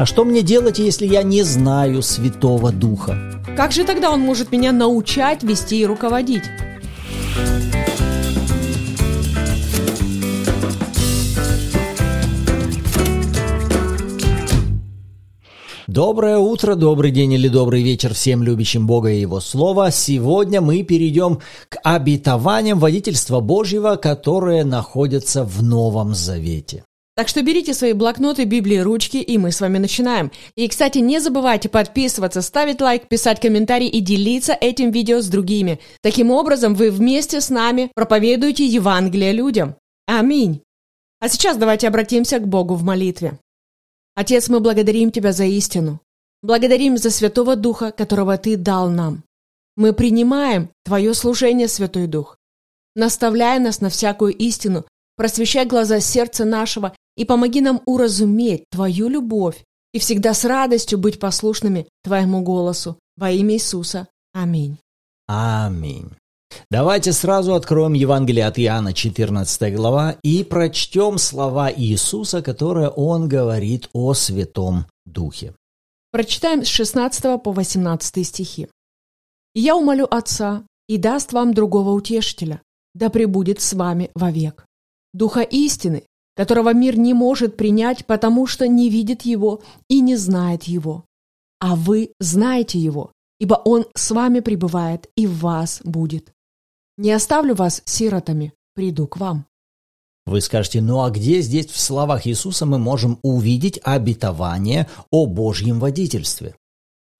А что мне делать, если я не знаю Святого Духа? Как же тогда он может меня научать, вести и руководить? Доброе утро, добрый день или добрый вечер всем любящим Бога и Его Слова. Сегодня мы перейдем к обетованиям водительства Божьего, которые находятся в Новом Завете. Так что берите свои блокноты, Библии, ручки, и мы с вами начинаем. И, кстати, не забывайте подписываться, ставить лайк, писать комментарий и делиться этим видео с другими. Таким образом, вы вместе с нами проповедуете Евангелие людям. Аминь. А сейчас давайте обратимся к Богу в молитве. Отец, мы благодарим Тебя за истину. Благодарим за Святого Духа, которого Ты дал нам. Мы принимаем Твое служение, Святой Дух. Наставляй нас на всякую истину, просвещай глаза сердца нашего и помоги нам уразуметь Твою любовь и всегда с радостью быть послушными Твоему голосу. Во имя Иисуса. Аминь. Аминь. Давайте сразу откроем Евангелие от Иоанна, 14 глава, и прочтем слова Иисуса, которые Он говорит о Святом Духе. Прочитаем с 16 по 18 стихи. «Я умолю Отца, и даст вам другого утешителя, да пребудет с вами вовек. Духа истины, которого мир не может принять, потому что не видит его и не знает его. А вы знаете его, ибо он с вами пребывает и в вас будет. Не оставлю вас сиротами, приду к вам. Вы скажете, ну а где здесь в словах Иисуса мы можем увидеть обетование о Божьем водительстве?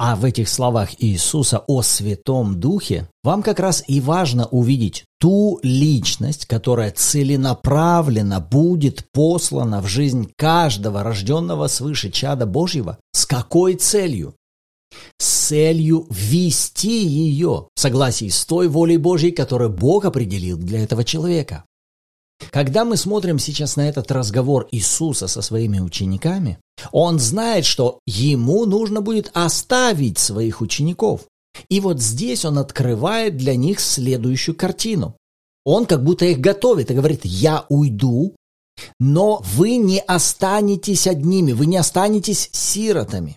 А в этих словах Иисуса о Святом Духе вам как раз и важно увидеть ту личность, которая целенаправленно будет послана в жизнь каждого рожденного свыше чада Божьего. С какой целью? С целью вести ее в согласии с той волей Божьей, которую Бог определил для этого человека. Когда мы смотрим сейчас на этот разговор Иисуса со своими учениками, он знает, что ему нужно будет оставить своих учеников. И вот здесь он открывает для них следующую картину. Он как будто их готовит и говорит, я уйду, но вы не останетесь одними, вы не останетесь сиротами.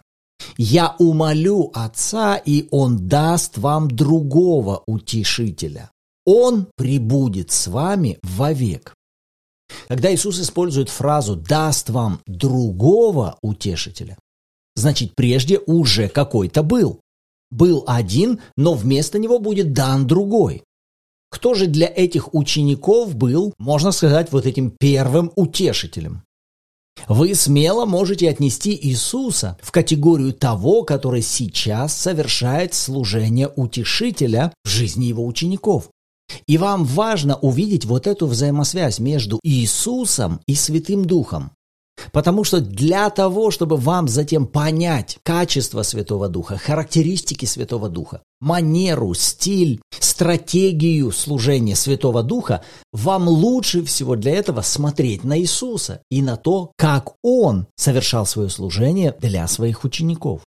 Я умолю Отца, и Он даст вам другого утешителя. Он прибудет с вами вовек. Когда Иисус использует фразу «даст вам другого утешителя», значит, прежде уже какой-то был. Был один, но вместо него будет дан другой. Кто же для этих учеников был, можно сказать, вот этим первым утешителем? Вы смело можете отнести Иисуса в категорию того, который сейчас совершает служение утешителя в жизни его учеников. И вам важно увидеть вот эту взаимосвязь между Иисусом и Святым Духом. Потому что для того, чтобы вам затем понять качество Святого Духа, характеристики Святого Духа, манеру, стиль, стратегию служения Святого Духа, вам лучше всего для этого смотреть на Иисуса и на то, как Он совершал свое служение для своих учеников.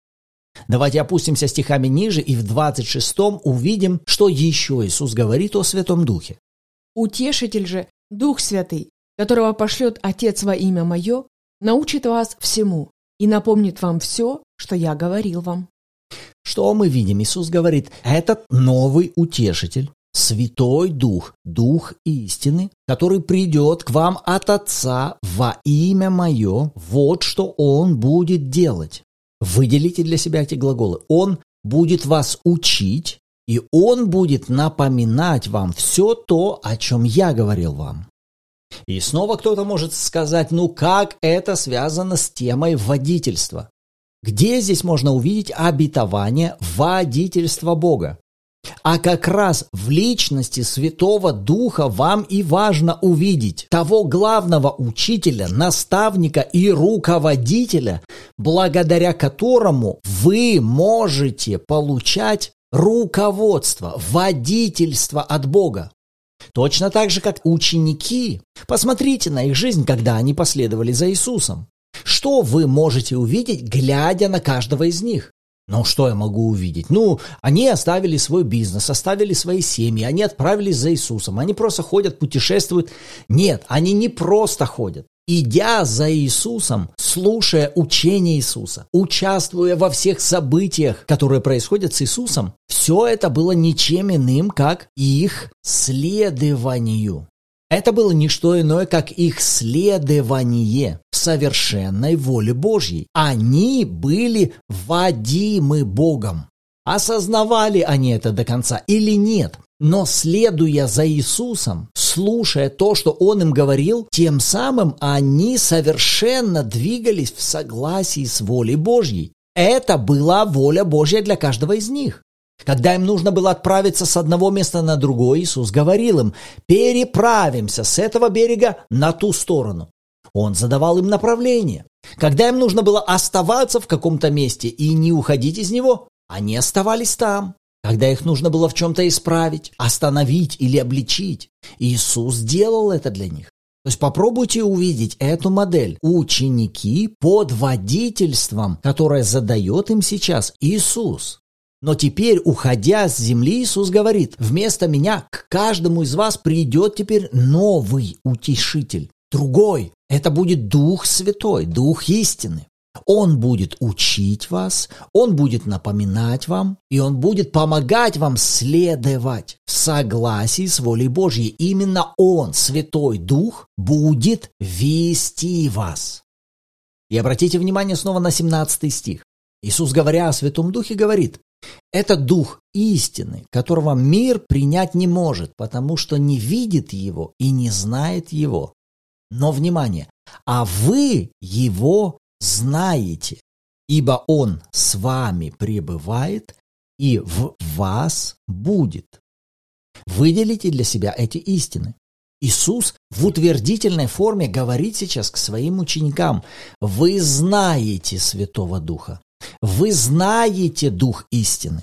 Давайте опустимся стихами ниже и в 26 увидим, что еще Иисус говорит о Святом Духе. «Утешитель же, Дух Святый, которого пошлет Отец во имя Мое, научит вас всему и напомнит вам все, что я говорил вам». Что мы видим? Иисус говорит, этот новый утешитель, Святой Дух, Дух истины, который придет к вам от Отца во имя Мое, вот что Он будет делать. Выделите для себя эти глаголы. Он будет вас учить, и Он будет напоминать вам все то, о чем я говорил вам. И снова кто-то может сказать, ну как это связано с темой водительства? Где здесь можно увидеть обетование водительства Бога? А как раз в личности Святого Духа вам и важно увидеть того главного учителя, наставника и руководителя, благодаря которому вы можете получать руководство, водительство от Бога. Точно так же, как ученики. Посмотрите на их жизнь, когда они последовали за Иисусом. Что вы можете увидеть, глядя на каждого из них? Ну, что я могу увидеть? Ну, они оставили свой бизнес, оставили свои семьи, они отправились за Иисусом, они просто ходят, путешествуют. Нет, они не просто ходят. идя за Иисусом, слушая учение Иисуса, участвуя во всех событиях, которые происходят с Иисусом, все это было ничем иным, как их следованию. Это было не что иное, как их следование совершенной воле Божьей. Они были водимы Богом. Осознавали они это до конца или нет? Но следуя за Иисусом, слушая то, что Он им говорил, тем самым они совершенно двигались в согласии с волей Божьей. Это была воля Божья для каждого из них. Когда им нужно было отправиться с одного места на другое, Иисус говорил им, переправимся с этого берега на ту сторону. Он задавал им направление. Когда им нужно было оставаться в каком-то месте и не уходить из него, они оставались там. Когда их нужно было в чем-то исправить, остановить или обличить, Иисус делал это для них. То есть попробуйте увидеть эту модель. Ученики под водительством, которое задает им сейчас Иисус. Но теперь, уходя с земли, Иисус говорит, вместо меня к каждому из вас придет теперь новый утешитель, другой. Это будет Дух Святой, Дух истины. Он будет учить вас, Он будет напоминать вам, и Он будет помогать вам следовать в согласии с волей Божьей. Именно Он, Святой Дух, будет вести вас. И обратите внимание снова на 17 стих. Иисус, говоря о Святом Духе, говорит, это дух истины, которого мир принять не может, потому что не видит его и не знает его. Но, внимание, а вы его знаете, ибо он с вами пребывает и в вас будет. Выделите для себя эти истины. Иисус в утвердительной форме говорит сейчас к своим ученикам, вы знаете Святого Духа, вы знаете Дух истины.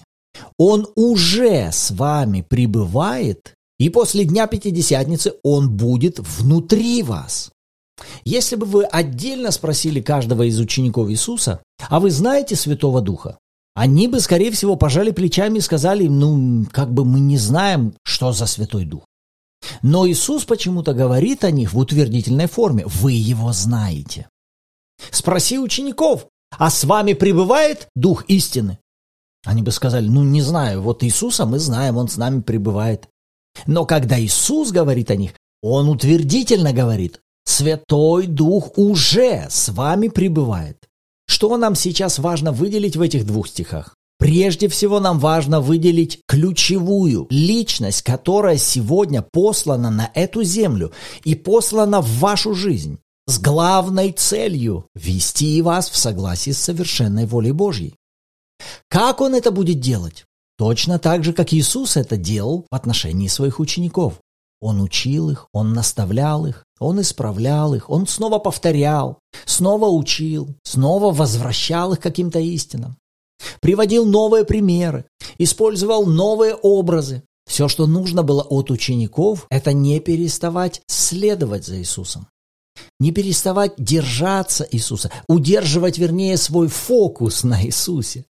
Он уже с вами пребывает, и после Дня Пятидесятницы Он будет внутри вас. Если бы вы отдельно спросили каждого из учеников Иисуса, а вы знаете Святого Духа, они бы, скорее всего, пожали плечами и сказали, ну, как бы мы не знаем, что за Святой Дух. Но Иисус почему-то говорит о них в утвердительной форме. Вы его знаете. Спроси учеников, а с вами пребывает Дух истины? Они бы сказали, ну не знаю, вот Иисуса мы знаем, Он с нами пребывает. Но когда Иисус говорит о них, Он утвердительно говорит, Святой Дух уже с вами пребывает. Что нам сейчас важно выделить в этих двух стихах? Прежде всего нам важно выделить ключевую личность, которая сегодня послана на эту землю и послана в вашу жизнь с главной целью вести вас в согласии с совершенной волей Божьей. Как он это будет делать? Точно так же, как Иисус это делал в отношении своих учеников. Он учил их, он наставлял их, он исправлял их, он снова повторял, снова учил, снова возвращал их каким-то истинам. Приводил новые примеры, использовал новые образы. Все, что нужно было от учеников, это не переставать следовать за Иисусом. Не переставать держаться Иисуса, удерживать, вернее, свой фокус на Иисусе.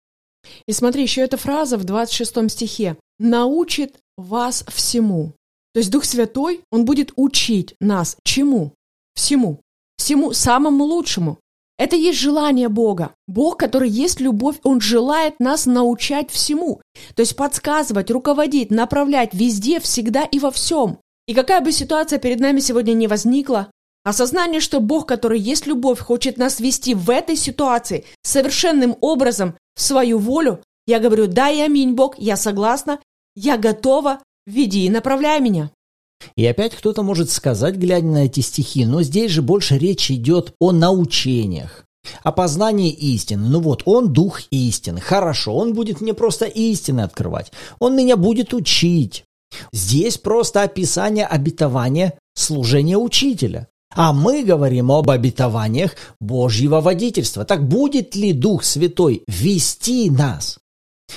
И смотри, еще эта фраза в 26 стихе. «Научит вас всему». То есть Дух Святой, Он будет учить нас чему? Всему. Всему самому лучшему. Это есть желание Бога. Бог, который есть любовь, Он желает нас научать всему. То есть подсказывать, руководить, направлять везде, всегда и во всем. И какая бы ситуация перед нами сегодня не возникла, Осознание, что Бог, который есть любовь, хочет нас вести в этой ситуации совершенным образом в свою волю, я говорю, да и аминь, Бог, я согласна, я готова, веди и направляй меня. И опять кто-то может сказать, глядя на эти стихи, но здесь же больше речь идет о научениях, о истины. Ну вот, он дух истины. Хорошо, он будет мне просто истины открывать. Он меня будет учить. Здесь просто описание обетования служения учителя. А мы говорим об обетованиях Божьего водительства. Так будет ли Дух Святой вести нас?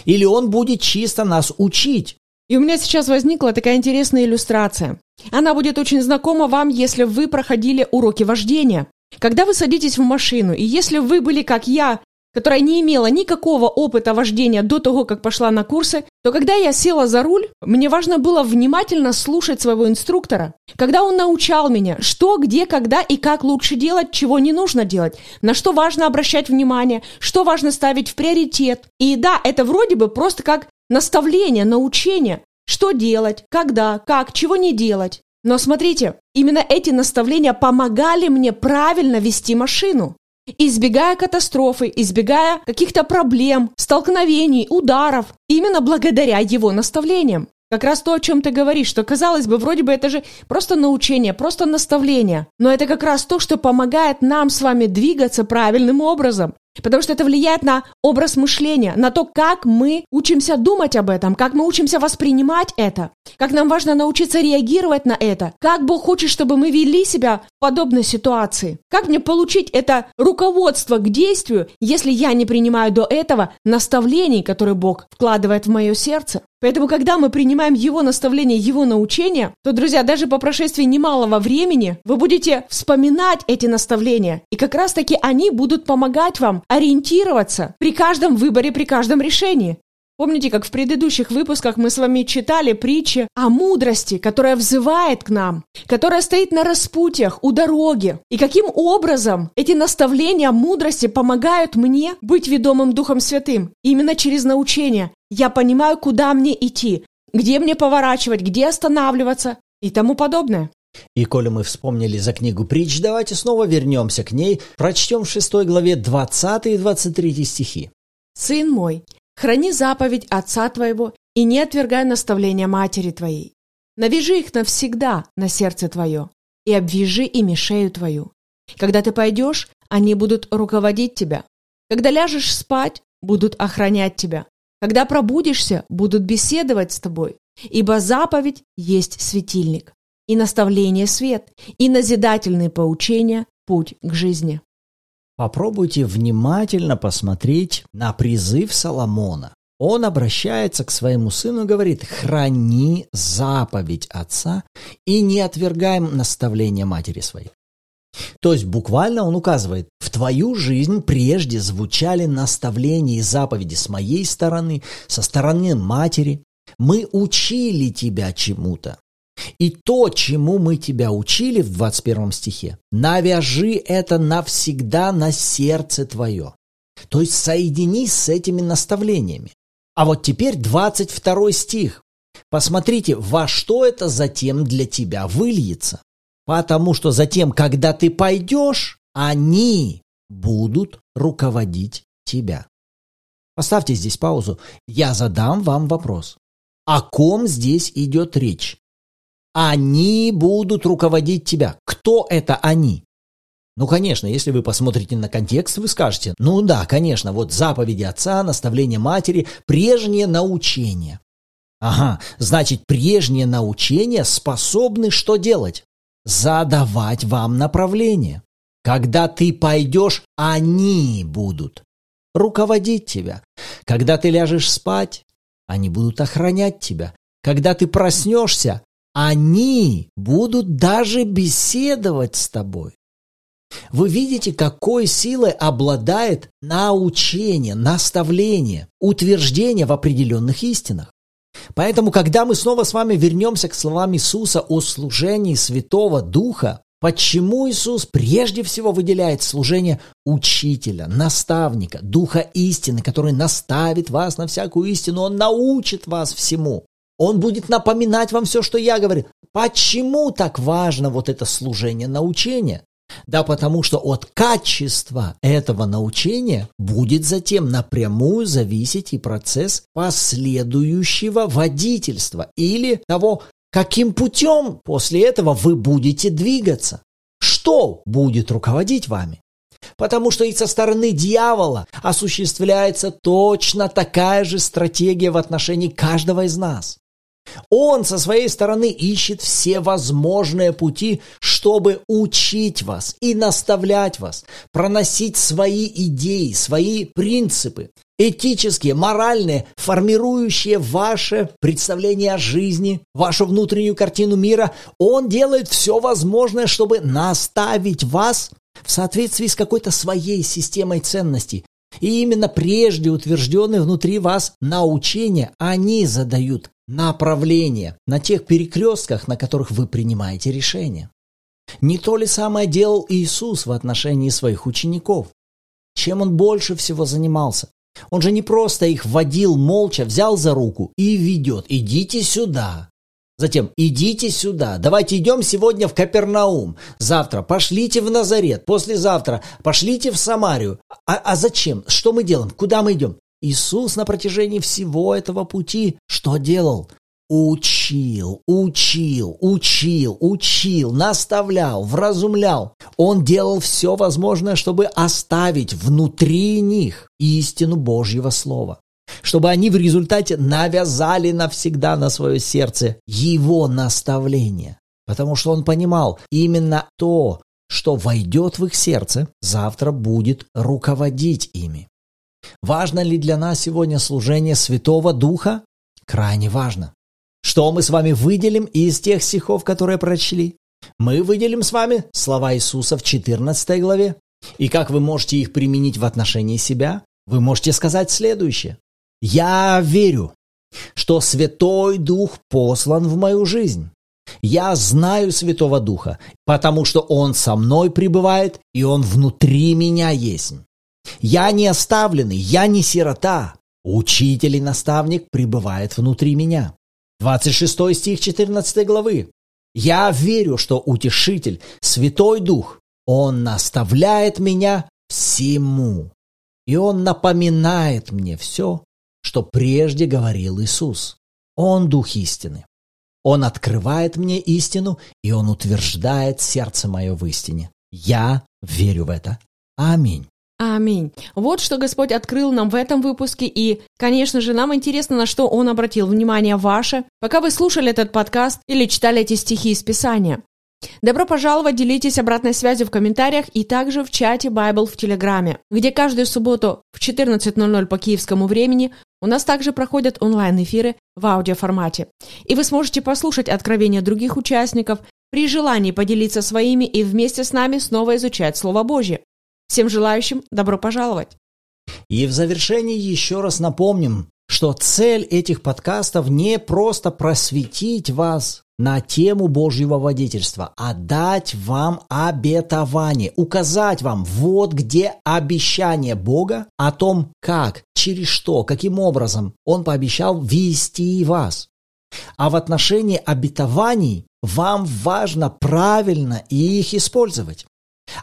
Или Он будет чисто нас учить? И у меня сейчас возникла такая интересная иллюстрация. Она будет очень знакома вам, если вы проходили уроки вождения. Когда вы садитесь в машину, и если вы были, как я, которая не имела никакого опыта вождения до того, как пошла на курсы, то когда я села за руль, мне важно было внимательно слушать своего инструктора. Когда он научал меня, что, где, когда и как лучше делать, чего не нужно делать, на что важно обращать внимание, что важно ставить в приоритет. И да, это вроде бы просто как наставление, научение, что делать, когда, как, чего не делать. Но смотрите, именно эти наставления помогали мне правильно вести машину. Избегая катастрофы, избегая каких-то проблем, столкновений, ударов, именно благодаря его наставлениям. Как раз то, о чем ты говоришь, что казалось бы, вроде бы это же просто научение, просто наставление. Но это как раз то, что помогает нам с вами двигаться правильным образом. Потому что это влияет на образ мышления, на то, как мы учимся думать об этом, как мы учимся воспринимать это, как нам важно научиться реагировать на это, как Бог хочет, чтобы мы вели себя в подобной ситуации. Как мне получить это руководство к действию, если я не принимаю до этого наставлений, которые Бог вкладывает в мое сердце? Поэтому, когда мы принимаем Его наставления, Его научения, то, друзья, даже по прошествии немалого времени вы будете вспоминать эти наставления. И как раз-таки они будут помогать вам ориентироваться при каждом выборе, при каждом решении. Помните, как в предыдущих выпусках мы с вами читали притчи о мудрости, которая взывает к нам, которая стоит на распутьях у дороги. И каким образом эти наставления мудрости помогают мне быть ведомым Духом Святым? Именно через научение. Я понимаю, куда мне идти, где мне поворачивать, где останавливаться и тому подобное. И коли мы вспомнили за книгу притч, давайте снова вернемся к ней, прочтем в 6 главе 20 и 23 стихи. «Сын мой, Храни заповедь отца твоего и не отвергай наставления матери твоей. Навяжи их навсегда на сердце твое и обвяжи ими шею твою. Когда ты пойдешь, они будут руководить тебя. Когда ляжешь спать, будут охранять тебя. Когда пробудишься, будут беседовать с тобой. Ибо заповедь есть светильник, и наставление свет, и назидательные поучения – путь к жизни. Попробуйте внимательно посмотреть на призыв Соломона. Он обращается к своему сыну и говорит, храни заповедь отца и не отвергаем наставления матери своей. То есть буквально он указывает, в твою жизнь прежде звучали наставления и заповеди с моей стороны, со стороны матери. Мы учили тебя чему-то. И то, чему мы тебя учили в 21 стихе, навяжи это навсегда на сердце твое. То есть соединись с этими наставлениями. А вот теперь 22 стих. Посмотрите, во что это затем для тебя выльется. Потому что затем, когда ты пойдешь, они будут руководить тебя. Поставьте здесь паузу. Я задам вам вопрос. О ком здесь идет речь? Они будут руководить тебя. Кто это они? Ну, конечно, если вы посмотрите на контекст, вы скажете, ну да, конечно, вот заповеди отца, наставления матери, прежнее научение. Ага, значит, прежние научения способны что делать? Задавать вам направление. Когда ты пойдешь, они будут руководить тебя. Когда ты ляжешь спать, они будут охранять тебя. Когда ты проснешься, они будут даже беседовать с тобой. Вы видите, какой силой обладает научение, наставление, утверждение в определенных истинах. Поэтому, когда мы снова с вами вернемся к словам Иисуса о служении Святого Духа, почему Иисус прежде всего выделяет служение учителя, наставника, Духа истины, который наставит вас на всякую истину, Он научит вас всему. Он будет напоминать вам все, что я говорю. Почему так важно вот это служение научения? Да потому что от качества этого научения будет затем напрямую зависеть и процесс последующего водительства или того, каким путем после этого вы будете двигаться. Что будет руководить вами? Потому что и со стороны дьявола осуществляется точно такая же стратегия в отношении каждого из нас. Он со своей стороны ищет все возможные пути, чтобы учить вас и наставлять вас, проносить свои идеи, свои принципы, этические, моральные, формирующие ваше представление о жизни, вашу внутреннюю картину мира. Он делает все возможное, чтобы наставить вас в соответствии с какой-то своей системой ценностей, И именно прежде утвержденные внутри вас научения, они задают направление на тех перекрестках, на которых вы принимаете решения. Не то ли самое делал Иисус в отношении своих учеников? Чем он больше всего занимался? Он же не просто их водил молча, взял за руку и ведет. Идите сюда. Затем идите сюда. Давайте идем сегодня в Капернаум. Завтра пошлите в Назарет. Послезавтра пошлите в Самарию. А, а зачем? Что мы делаем? Куда мы идем? Иисус на протяжении всего этого пути что делал? учил, учил, учил, учил, наставлял, вразумлял. Он делал все возможное, чтобы оставить внутри них истину Божьего Слова. Чтобы они в результате навязали навсегда на свое сердце его наставление. Потому что он понимал, именно то, что войдет в их сердце, завтра будет руководить ими. Важно ли для нас сегодня служение Святого Духа? Крайне важно. Что мы с вами выделим из тех стихов, которые прочли? Мы выделим с вами слова Иисуса в 14 главе. И как вы можете их применить в отношении себя? Вы можете сказать следующее. «Я верю, что Святой Дух послан в мою жизнь. Я знаю Святого Духа, потому что Он со мной пребывает, и Он внутри меня есть. Я не оставленный, я не сирота. Учитель и наставник пребывает внутри меня. 26 стих 14 главы. «Я верю, что Утешитель, Святой Дух, Он наставляет меня всему, и Он напоминает мне все, что прежде говорил Иисус. Он Дух истины. Он открывает мне истину, и Он утверждает сердце мое в истине. Я верю в это. Аминь. Аминь. Вот что Господь открыл нам в этом выпуске, и, конечно же, нам интересно, на что Он обратил внимание ваше, пока вы слушали этот подкаст или читали эти стихи из Писания. Добро пожаловать, делитесь обратной связью в комментариях и также в чате Bible в Телеграме, где каждую субботу в 14.00 по киевскому времени у нас также проходят онлайн-эфиры в аудиоформате. И вы сможете послушать откровения других участников, при желании поделиться своими и вместе с нами снова изучать Слово Божье. Всем желающим добро пожаловать! И в завершении еще раз напомним, что цель этих подкастов не просто просветить вас на тему Божьего водительства, а дать вам обетование, указать вам, вот где обещание Бога о том, как, через что, каким образом Он пообещал вести вас. А в отношении обетований вам важно правильно их использовать.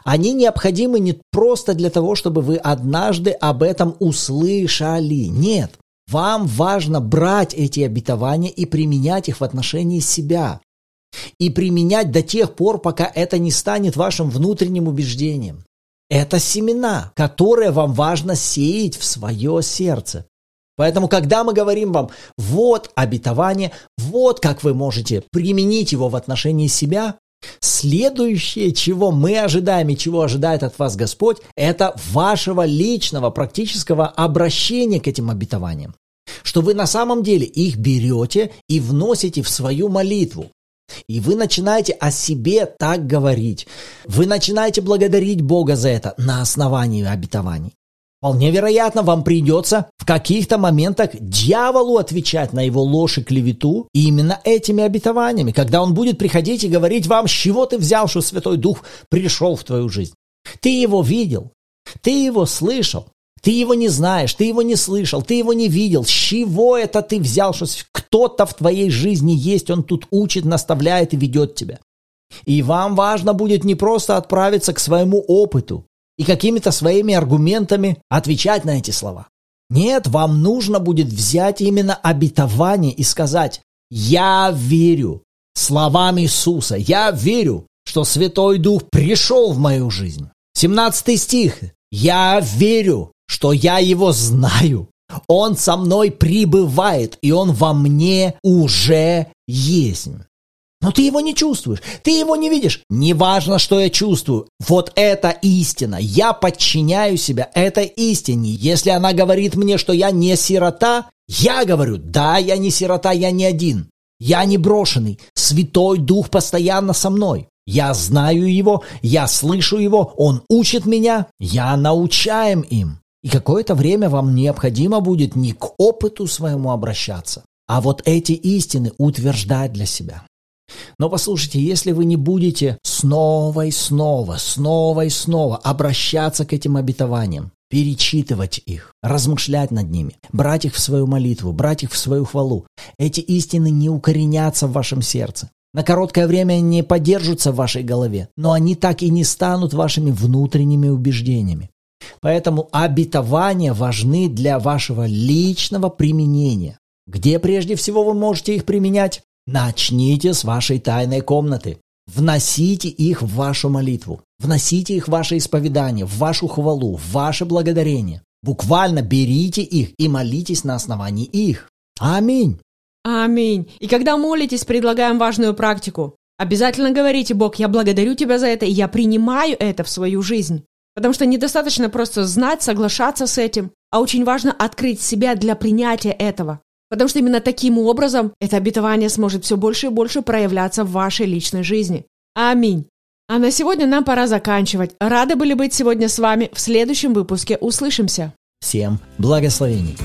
Они необходимы не просто для того, чтобы вы однажды об этом услышали. Нет. Вам важно брать эти обетования и применять их в отношении себя. И применять до тех пор, пока это не станет вашим внутренним убеждением. Это семена, которые вам важно сеять в свое сердце. Поэтому, когда мы говорим вам, вот обетование, вот как вы можете применить его в отношении себя, Следующее, чего мы ожидаем и чего ожидает от вас Господь, это вашего личного практического обращения к этим обетованиям. Что вы на самом деле их берете и вносите в свою молитву. И вы начинаете о себе так говорить. Вы начинаете благодарить Бога за это на основании обетований. Вполне вероятно, вам придется в каких-то моментах дьяволу отвечать на его ложь и клевету именно этими обетованиями, когда он будет приходить и говорить вам, с чего ты взял, что Святой Дух пришел в твою жизнь. Ты его видел, ты его слышал, ты его не знаешь, ты его не слышал, ты его не видел. С чего это ты взял, что кто-то в твоей жизни есть, он тут учит, наставляет и ведет тебя. И вам важно будет не просто отправиться к своему опыту, и какими-то своими аргументами отвечать на эти слова. Нет, вам нужно будет взять именно обетование и сказать «Я верю» словам Иисуса. «Я верю, что Святой Дух пришел в мою жизнь». 17 стих. «Я верю, что я Его знаю. Он со мной прибывает, и Он во мне уже есть». Но ты его не чувствуешь, ты его не видишь. Неважно, что я чувствую. Вот это истина. Я подчиняю себя этой истине. Если она говорит мне, что я не сирота, я говорю, да, я не сирота, я не один. Я не брошенный. Святой Дух постоянно со мной. Я знаю его, я слышу его, он учит меня, я научаем им. И какое-то время вам необходимо будет не к опыту своему обращаться, а вот эти истины утверждать для себя. Но послушайте, если вы не будете снова и снова, снова и снова обращаться к этим обетованиям, перечитывать их, размышлять над ними, брать их в свою молитву, брать их в свою хвалу, эти истины не укоренятся в вашем сердце. На короткое время они не поддержатся в вашей голове, но они так и не станут вашими внутренними убеждениями. Поэтому обетования важны для вашего личного применения. Где прежде всего вы можете их применять? Начните с вашей тайной комнаты. Вносите их в вашу молитву. Вносите их в ваше исповедание, в вашу хвалу, в ваше благодарение. Буквально берите их и молитесь на основании их. Аминь. Аминь. И когда молитесь, предлагаем важную практику. Обязательно говорите, Бог, я благодарю Тебя за это, и я принимаю это в свою жизнь. Потому что недостаточно просто знать, соглашаться с этим, а очень важно открыть себя для принятия этого. Потому что именно таким образом это обетование сможет все больше и больше проявляться в вашей личной жизни. Аминь. А на сегодня нам пора заканчивать. Рады были быть сегодня с вами. В следующем выпуске услышимся. Всем благословений.